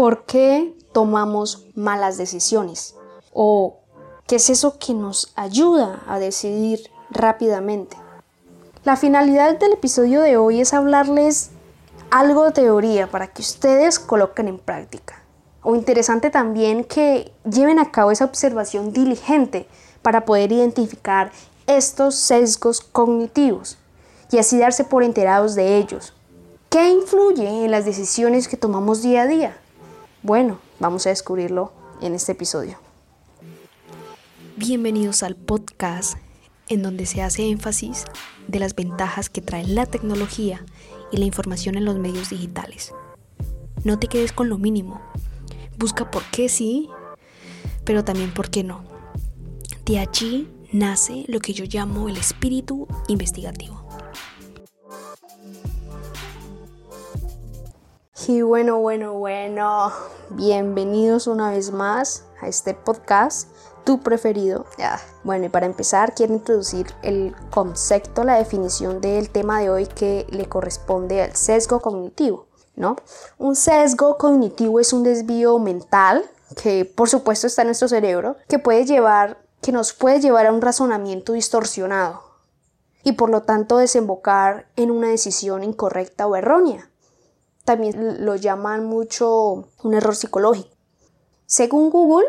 ¿Por qué tomamos malas decisiones? ¿O qué es eso que nos ayuda a decidir rápidamente? La finalidad del episodio de hoy es hablarles algo de teoría para que ustedes coloquen en práctica. O interesante también que lleven a cabo esa observación diligente para poder identificar estos sesgos cognitivos y así darse por enterados de ellos. ¿Qué influye en las decisiones que tomamos día a día? Bueno, vamos a descubrirlo en este episodio. Bienvenidos al podcast en donde se hace énfasis de las ventajas que trae la tecnología y la información en los medios digitales. No te quedes con lo mínimo. Busca por qué sí, pero también por qué no. De allí nace lo que yo llamo el espíritu investigativo. Y bueno, bueno, bueno, bienvenidos una vez más a este podcast, tu preferido. Bueno, y para empezar quiero introducir el concepto, la definición del tema de hoy que le corresponde al sesgo cognitivo, ¿no? Un sesgo cognitivo es un desvío mental que por supuesto está en nuestro cerebro, que puede llevar, que nos puede llevar a un razonamiento distorsionado y por lo tanto desembocar en una decisión incorrecta o errónea también lo llaman mucho un error psicológico. Según Google,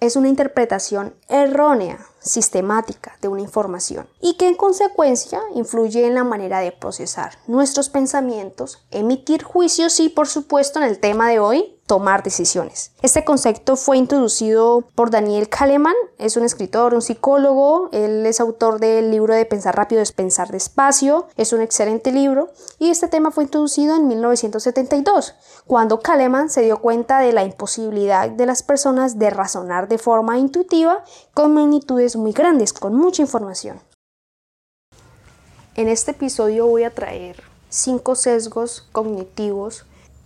es una interpretación errónea, sistemática de una información y que en consecuencia influye en la manera de procesar nuestros pensamientos, emitir juicios y por supuesto en el tema de hoy, tomar decisiones. Este concepto fue introducido por Daniel Kahneman, es un escritor, un psicólogo, él es autor del libro de Pensar rápido es pensar despacio, es un excelente libro y este tema fue introducido en 1972, cuando Kahneman se dio cuenta de la imposibilidad de las personas de razonar de forma intuitiva con magnitudes muy grandes, con mucha información. En este episodio voy a traer cinco sesgos cognitivos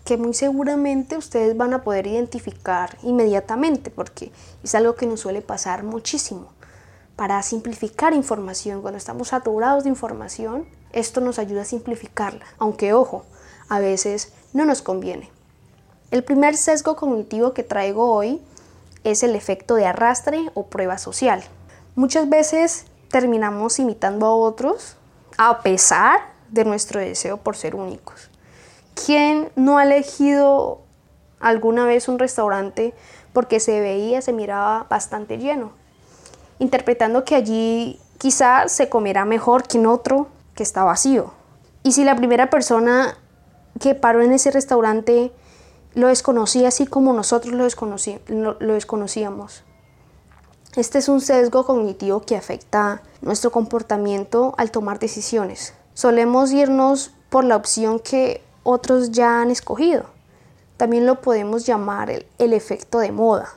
que muy seguramente ustedes van a poder identificar inmediatamente porque es algo que nos suele pasar muchísimo. Para simplificar información, cuando estamos saturados de información, esto nos ayuda a simplificarla, aunque ojo, a veces no nos conviene. El primer sesgo cognitivo que traigo hoy es el efecto de arrastre o prueba social. Muchas veces terminamos imitando a otros a pesar de nuestro deseo por ser únicos. ¿Quién no ha elegido alguna vez un restaurante porque se veía, se miraba bastante lleno? Interpretando que allí quizá se comerá mejor que en otro que está vacío. Y si la primera persona que paró en ese restaurante lo desconocía así como nosotros lo, lo desconocíamos. Este es un sesgo cognitivo que afecta nuestro comportamiento al tomar decisiones. Solemos irnos por la opción que otros ya han escogido. También lo podemos llamar el, efecto de moda,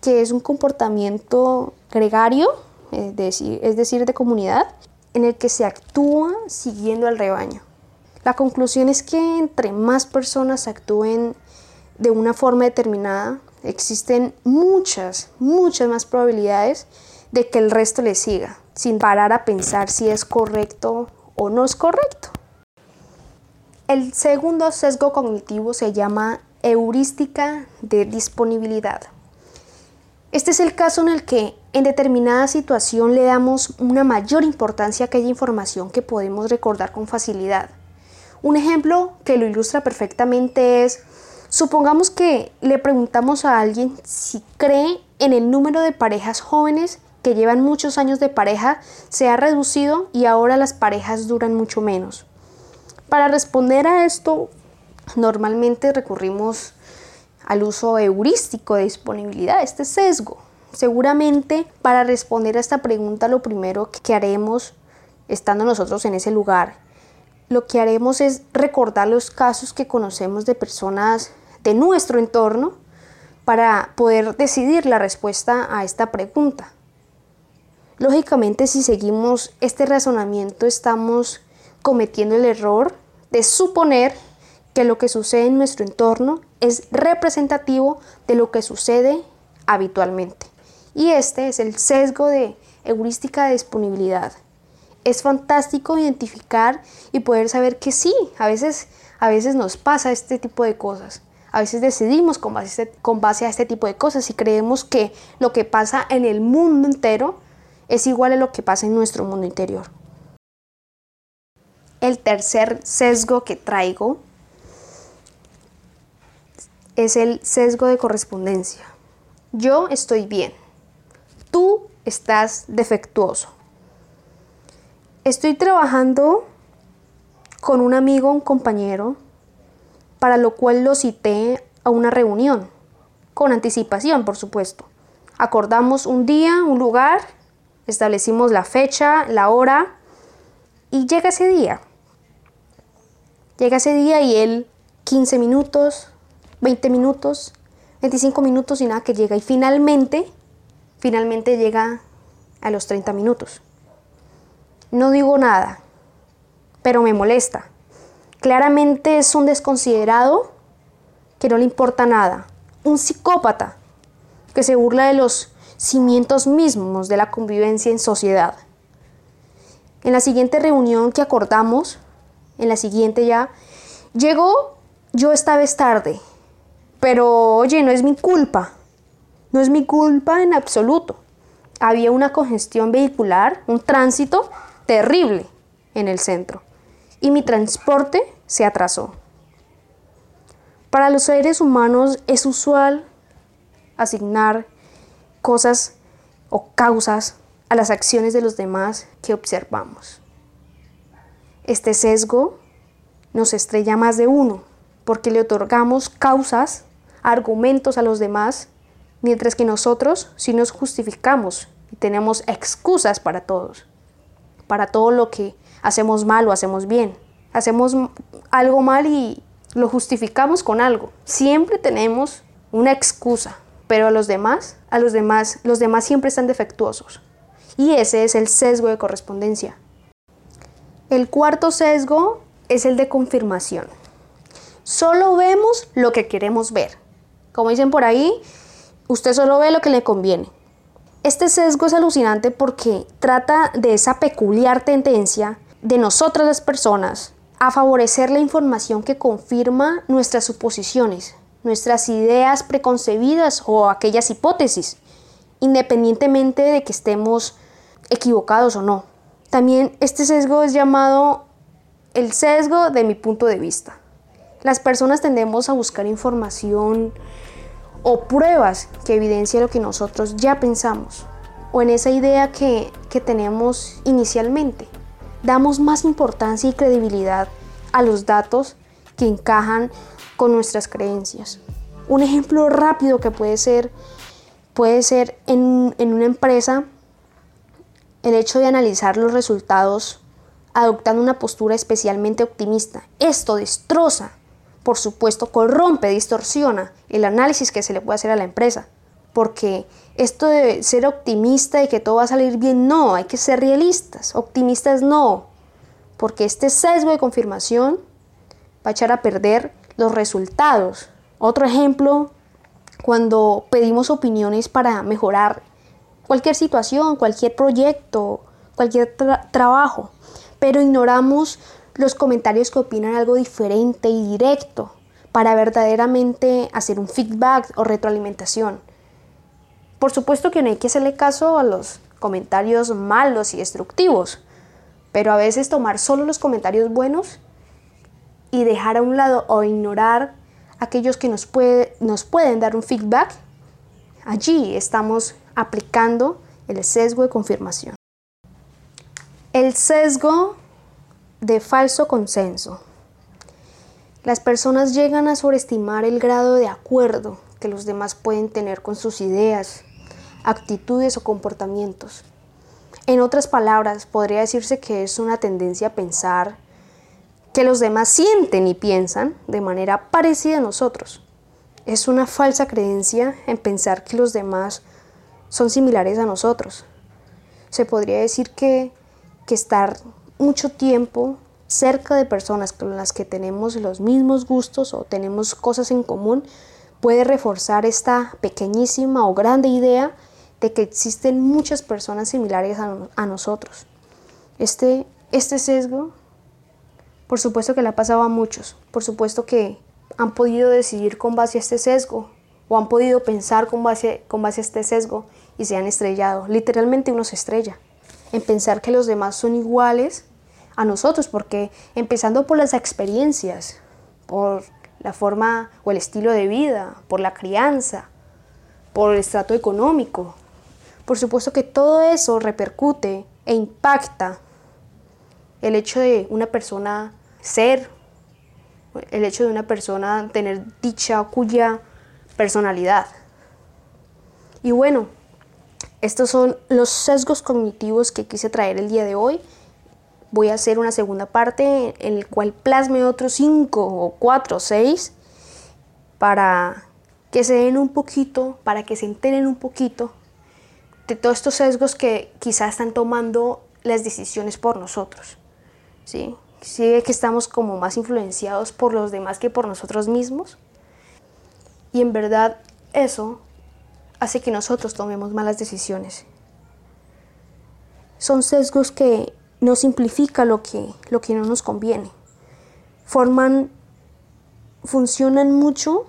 que es un comportamiento gregario, es decir, es decir, de comunidad, en el que se actúa siguiendo al rebaño. La conclusión es que entre más personas actúen de una forma determinada, existen muchas, muchas más probabilidades de que el resto le siga, sin parar a pensar si es correcto o no es correcto. El segundo sesgo cognitivo se llama heurística de disponibilidad. Este es el caso en el que en determinada situación le damos una mayor importancia a aquella información que podemos recordar con facilidad. Un ejemplo que lo ilustra perfectamente es, supongamos que le preguntamos a alguien si cree en el número de parejas jóvenes que llevan muchos años de pareja se ha reducido y ahora las parejas duran mucho menos. Para responder a esto, normalmente recurrimos al uso heurístico de disponibilidad, este sesgo. Seguramente para responder a esta pregunta lo primero que haremos, estando nosotros en ese lugar, lo que haremos es recordar los casos que conocemos de personas de nuestro entorno para poder decidir la respuesta a esta pregunta. Lógicamente, si seguimos este razonamiento, estamos cometiendo el error de suponer que lo que sucede en nuestro entorno es representativo de lo que sucede habitualmente. Y este es el sesgo de heurística de disponibilidad. Es fantástico identificar y poder saber que sí, a veces, a veces nos pasa este tipo de cosas. A veces decidimos con base, con base a este tipo de cosas y creemos que lo que pasa en el mundo entero es igual a lo que pasa en nuestro mundo interior. El tercer sesgo que traigo es el sesgo de correspondencia. Yo estoy bien. Tú estás defectuoso. Estoy trabajando con un amigo, un compañero, para lo cual lo cité a una reunión, con anticipación, por supuesto. Acordamos un día, un lugar, establecimos la fecha, la hora, y llega ese día. Llega ese día y él 15 minutos, 20 minutos, 25 minutos y nada que llega. Y finalmente, finalmente llega a los 30 minutos. No digo nada, pero me molesta. Claramente es un desconsiderado que no le importa nada. Un psicópata que se burla de los cimientos mismos de la convivencia en sociedad. En la siguiente reunión que acordamos, en la siguiente ya, llegó yo esta vez tarde pero oye, no es mi culpa. No es mi culpa en absoluto. Había una congestión vehicular, un tránsito terrible en el centro. Y mi transporte se atrasó. Para los seres humanos es usual asignar cosas o causas a las acciones de los demás que observamos. Este sesgo nos estrella más de uno porque le otorgamos causas argumentos a los demás, mientras que nosotros sí nos justificamos y tenemos excusas para todos, para todo lo que hacemos mal o hacemos bien. Hacemos algo mal y lo justificamos con algo. Siempre tenemos una excusa, pero a los demás, a los demás, los demás siempre están defectuosos. Y ese es el sesgo de correspondencia. El cuarto sesgo es el de confirmación. Solo vemos lo que queremos ver. Como dicen por ahí, usted solo ve lo que le conviene. Este sesgo es alucinante porque trata de esa peculiar tendencia de nosotras las personas a favorecer la información que confirma nuestras suposiciones, nuestras ideas preconcebidas o aquellas hipótesis, independientemente de que estemos equivocados o no. También este sesgo es llamado el sesgo de mi punto de vista. Las personas tendemos a buscar información o pruebas que evidencien lo que nosotros ya pensamos o en esa idea que, que tenemos inicialmente. Damos más importancia y credibilidad a los datos que encajan con nuestras creencias. Un ejemplo rápido que puede ser, puede ser en, en una empresa el hecho de analizar los resultados adoptando una postura especialmente optimista. Esto destroza por supuesto, corrompe, distorsiona el análisis que se le puede hacer a la empresa. Porque esto de ser optimista y que todo va a salir bien, no, hay que ser realistas. Optimistas no. Porque este sesgo de confirmación va a echar a perder los resultados. Otro ejemplo, cuando pedimos opiniones para mejorar cualquier situación, cualquier proyecto, cualquier trabajo, pero ignoramos los comentarios que opinan algo diferente y directo para verdaderamente hacer un feedback o retroalimentación. Por supuesto que no hay que hacerle caso a los comentarios malos y destructivos, pero a veces tomar solo los comentarios buenos y dejar a un lado o ignorar aquellos que nos, puede, nos pueden dar un feedback, allí estamos aplicando el sesgo de confirmación. El sesgo de falso consenso. Las personas llegan a sobreestimar el grado de acuerdo que los demás pueden tener con sus ideas, actitudes o comportamientos. En otras palabras, podría decirse que es una tendencia a pensar que los demás sienten y piensan de manera parecida a nosotros. Es una falsa creencia en pensar que los demás son similares a nosotros. Se podría decir que, que estar mucho tiempo cerca de personas con las que tenemos los mismos gustos o tenemos cosas en común, puede reforzar esta pequeñísima o grande idea de que existen muchas personas similares a, nosotros. Este, este sesgo, por supuesto que le ha pasado a muchos, por supuesto que, han podido decidir con base a este sesgo o han podido pensar con base, con base a este sesgo y se han estrellado. Literalmente uno se estrella en pensar que los demás son iguales a nosotros, porque empezando por las experiencias, por la forma o el estilo de vida, por la crianza, por el estrato económico, por supuesto que todo eso repercute e impacta el hecho de una persona ser, el hecho de una persona tener dicha cuya personalidad. Y bueno, estos son los sesgos cognitivos que quise traer el día de hoy. Voy a hacer una segunda parte en la cual plasme otros cinco o cuatro o seis para que se den un poquito, para que se enteren un poquito de todos estos sesgos que quizás están tomando las decisiones por nosotros. ¿sí? Sí que estamos como más influenciados por los demás que por nosotros mismos. Y en verdad eso hace que nosotros tomemos malas decisiones. Son sesgos que no simplifican lo que, lo que no nos conviene. Forman, funcionan mucho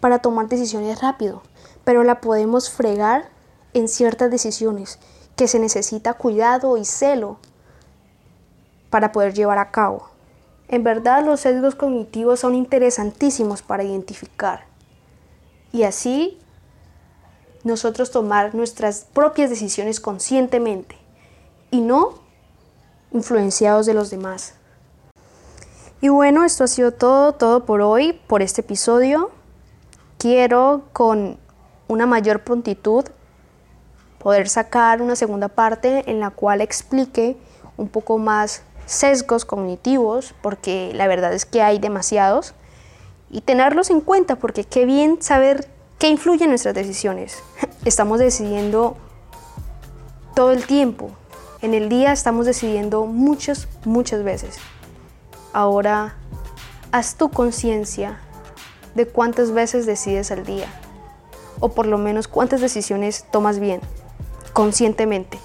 para tomar decisiones rápido, pero la podemos fregar en ciertas decisiones que se necesita cuidado y celo para poder llevar a cabo. En verdad los sesgos cognitivos son interesantísimos para identificar y así nosotros tomar nuestras propias decisiones conscientemente y no influenciados de los demás. Y bueno, esto ha sido todo, todo por hoy, por este episodio. Quiero con una mayor prontitud poder sacar una segunda parte en la cual explique un poco más sesgos cognitivos, porque la verdad es que hay demasiados, y tenerlos en cuenta, porque qué bien saber qué influye en nuestras decisiones. Estamos decidiendo todo el tiempo. En el día estamos decidiendo muchas, muchas veces. Ahora, haz tu conciencia de cuántas veces decides al día, o por lo menos cuántas decisiones tomas bien, conscientemente.